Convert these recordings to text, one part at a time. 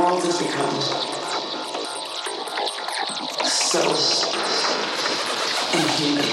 world has become so inhuman.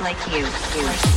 like you. you.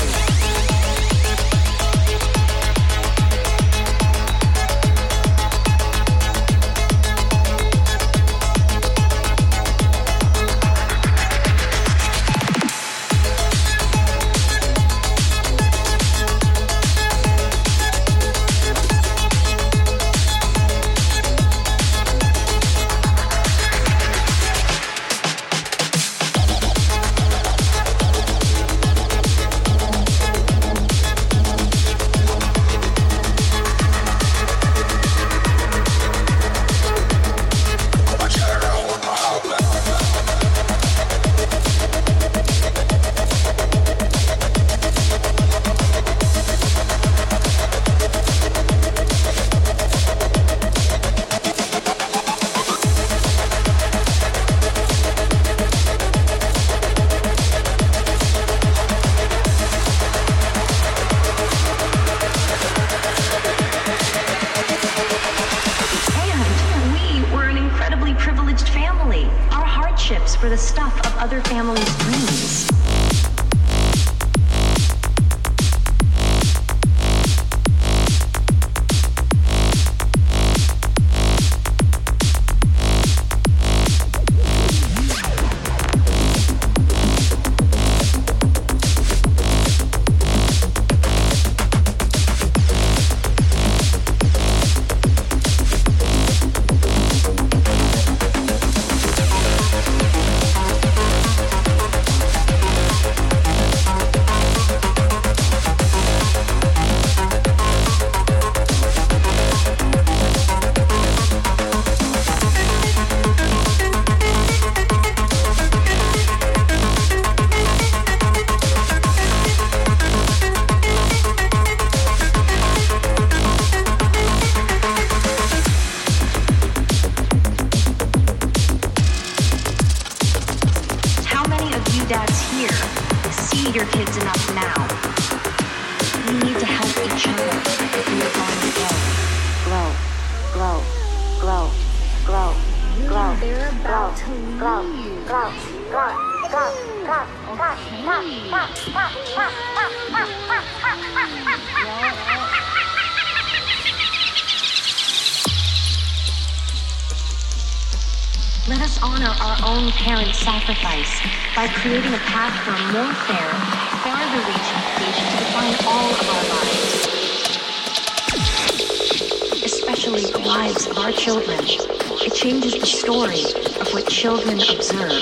children observe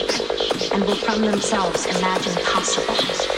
and will from themselves imagine possible.